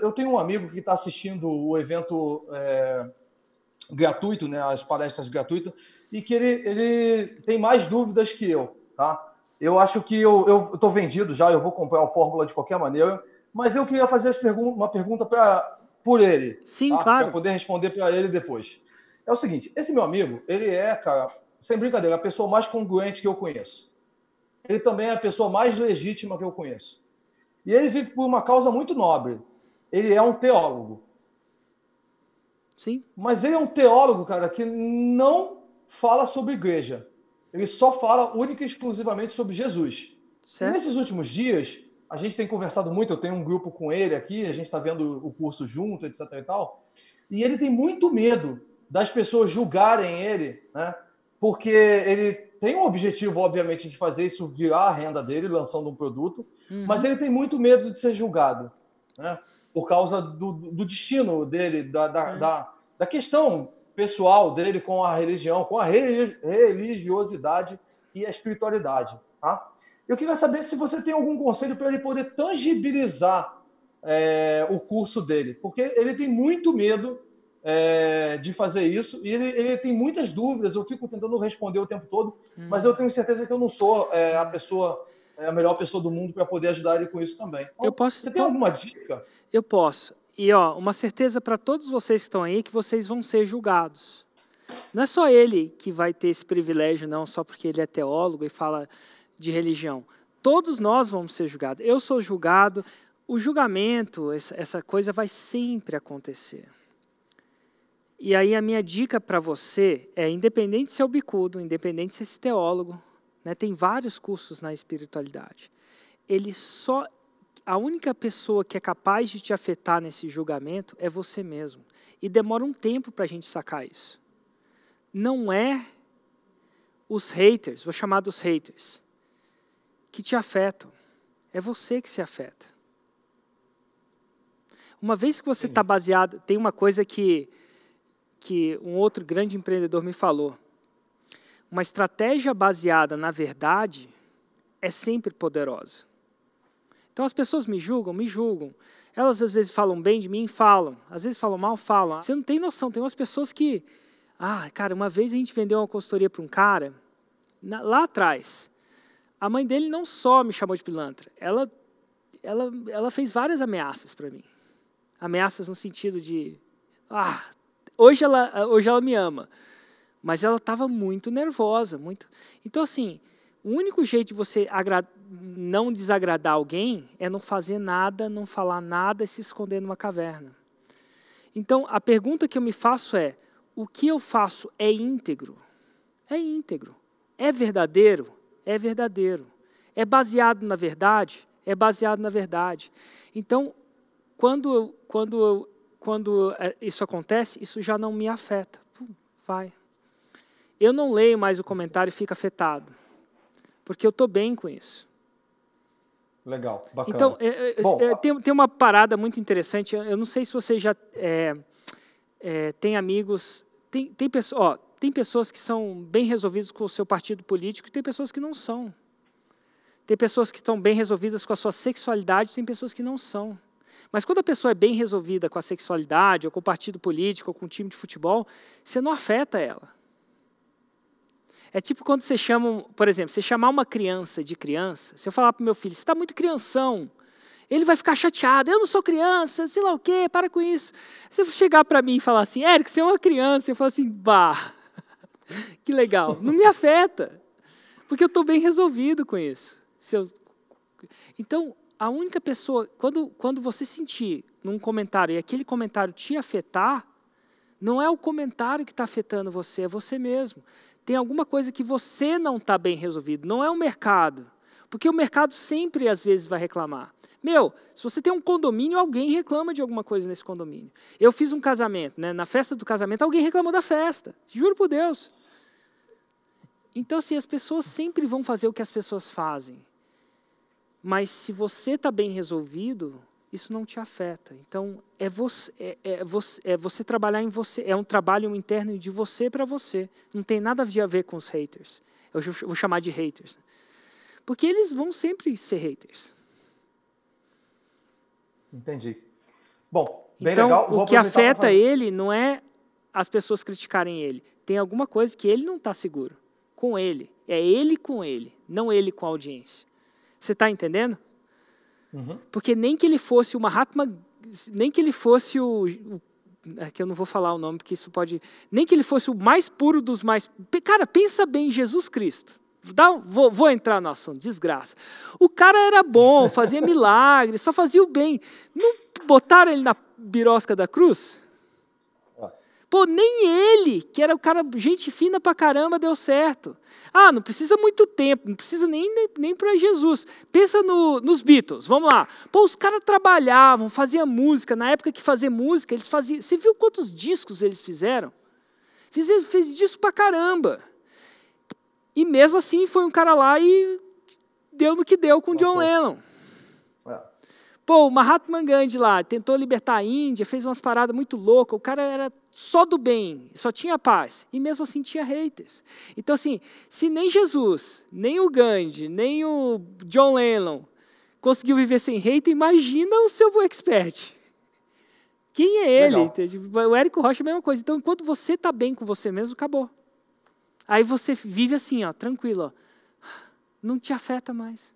eu tenho um amigo que está assistindo o evento é, gratuito, né, as palestras gratuitas, e que ele, ele tem mais dúvidas que eu, tá? Eu acho que eu estou vendido já, eu vou comprar o Fórmula de qualquer maneira, mas eu queria fazer pergun uma pergunta pra, por ele. Sim, tá? claro. Para poder responder para ele depois. É o seguinte, esse meu amigo, ele é, cara, sem brincadeira, a pessoa mais congruente que eu conheço. Ele também é a pessoa mais legítima que eu conheço. E ele vive por uma causa muito nobre. Ele é um teólogo. Sim. Mas ele é um teólogo, cara, que não fala sobre igreja. Ele só fala única e exclusivamente sobre Jesus. Certo. nesses últimos dias, a gente tem conversado muito, eu tenho um grupo com ele aqui, a gente está vendo o curso junto, etc e tal, e ele tem muito medo das pessoas julgarem ele, né? Porque ele tem um objetivo, obviamente, de fazer isso virar a renda dele, lançando um produto, uhum. mas ele tem muito medo de ser julgado, né? Por causa do, do destino dele, da, da, uhum. da, da questão pessoal dele com a religião, com a religiosidade e a espiritualidade. Tá? Eu queria saber se você tem algum conselho para ele poder tangibilizar é, o curso dele, porque ele tem muito medo é, de fazer isso e ele, ele, tem muitas dúvidas. Eu fico tentando responder o tempo todo, hum. mas eu tenho certeza que eu não sou é, a pessoa é a melhor pessoa do mundo para poder ajudar ele com isso também. Então, eu posso. Você tem alguma dica? Eu posso. E ó, uma certeza para todos vocês que estão aí que vocês vão ser julgados. Não é só ele que vai ter esse privilégio, não, só porque ele é teólogo e fala de religião. Todos nós vamos ser julgados. Eu sou julgado. O julgamento, essa coisa vai sempre acontecer. E aí a minha dica para você é, independente se é o bicudo, independente se é esse teólogo, né, tem vários cursos na espiritualidade. Ele só a única pessoa que é capaz de te afetar nesse julgamento é você mesmo. E demora um tempo para a gente sacar isso. Não é os haters, vou chamar dos haters, que te afetam. É você que se afeta. Uma vez que você está baseado, tem uma coisa que, que um outro grande empreendedor me falou. Uma estratégia baseada na verdade é sempre poderosa. Então as pessoas me julgam, me julgam. Elas às vezes falam bem de mim, falam. Às vezes falam mal, falam. Você não tem noção. Tem umas pessoas que. Ah, cara, uma vez a gente vendeu uma consultoria para um cara, na, lá atrás. A mãe dele não só me chamou de pilantra, ela, ela, ela fez várias ameaças para mim. Ameaças no sentido de. Ah, hoje ela, hoje ela me ama. Mas ela estava muito nervosa. muito. Então, assim, o único jeito de você não desagradar alguém é não fazer nada, não falar nada e se esconder numa caverna. Então, a pergunta que eu me faço é: o que eu faço é íntegro? É íntegro. É verdadeiro? É verdadeiro. É baseado na verdade? É baseado na verdade. Então, quando, quando, quando é, isso acontece, isso já não me afeta. Vai. Eu não leio mais o comentário e fico afetado porque eu estou bem com isso. Legal, bacana. Então, é, é, Bom, é, tem, tem uma parada muito interessante. Eu não sei se você já é, é, tem amigos. Tem, tem, ó, tem pessoas que são bem resolvidas com o seu partido político e tem pessoas que não são. Tem pessoas que estão bem resolvidas com a sua sexualidade, tem pessoas que não são. Mas quando a pessoa é bem resolvida com a sexualidade, ou com o partido político, ou com o time de futebol, você não afeta ela. É tipo quando você chama, por exemplo, você chamar uma criança de criança, se eu falar para o meu filho, você está muito crianção, ele vai ficar chateado, eu não sou criança, sei lá o quê, para com isso. Se você chegar para mim e falar assim, Érico, você é uma criança, eu falo assim, bah, que legal, não me afeta, porque eu estou bem resolvido com isso. Eu... Então, a única pessoa, quando, quando você sentir num comentário e aquele comentário te afetar, não é o comentário que está afetando você, é você mesmo tem alguma coisa que você não está bem resolvido, não é o mercado. Porque o mercado sempre, às vezes, vai reclamar. Meu, se você tem um condomínio, alguém reclama de alguma coisa nesse condomínio. Eu fiz um casamento, né? na festa do casamento, alguém reclamou da festa. Juro por Deus. Então, assim, as pessoas sempre vão fazer o que as pessoas fazem. Mas se você está bem resolvido, isso não te afeta. Então, é você, é, é, você, é você trabalhar em você, é um trabalho interno de você para você. Não tem nada a ver com os haters. Eu vou chamar de haters. Porque eles vão sempre ser haters. Entendi. Bom, bem então, legal. o que afeta ele não é as pessoas criticarem ele. Tem alguma coisa que ele não está seguro. Com ele. É ele com ele, não ele com a audiência. Você está entendendo? Uhum. Porque nem que ele fosse o Mahatma, nem que ele fosse o, o é que eu não vou falar o nome porque isso pode, nem que ele fosse o mais puro dos mais, cara, pensa bem, Jesus Cristo. Dá, vou, vou entrar no assunto, desgraça. O cara era bom, fazia milagres, só fazia o bem. Não botaram ele na birosca da cruz? Pô, nem ele, que era o cara, gente fina pra caramba, deu certo. Ah, não precisa muito tempo, não precisa nem, nem, nem para Jesus. Pensa no, nos Beatles, vamos lá. Pô, os caras trabalhavam, faziam música. Na época que fazia música, eles faziam. Você viu quantos discos eles fizeram? Fez, fez disco pra caramba. E mesmo assim foi um cara lá e deu no que deu com John Lennon. Pô, o Mahatma Gandhi lá tentou libertar a Índia, fez umas paradas muito loucas. O cara era só do bem, só tinha paz. E mesmo assim tinha haters. Então, assim, se nem Jesus, nem o Gandhi, nem o John Lennon conseguiu viver sem hater, imagina o seu expert. Quem é ele? Legal. O Érico Rocha é a mesma coisa. Então, enquanto você está bem com você mesmo, acabou. Aí você vive assim, ó, tranquilo, ó. não te afeta mais.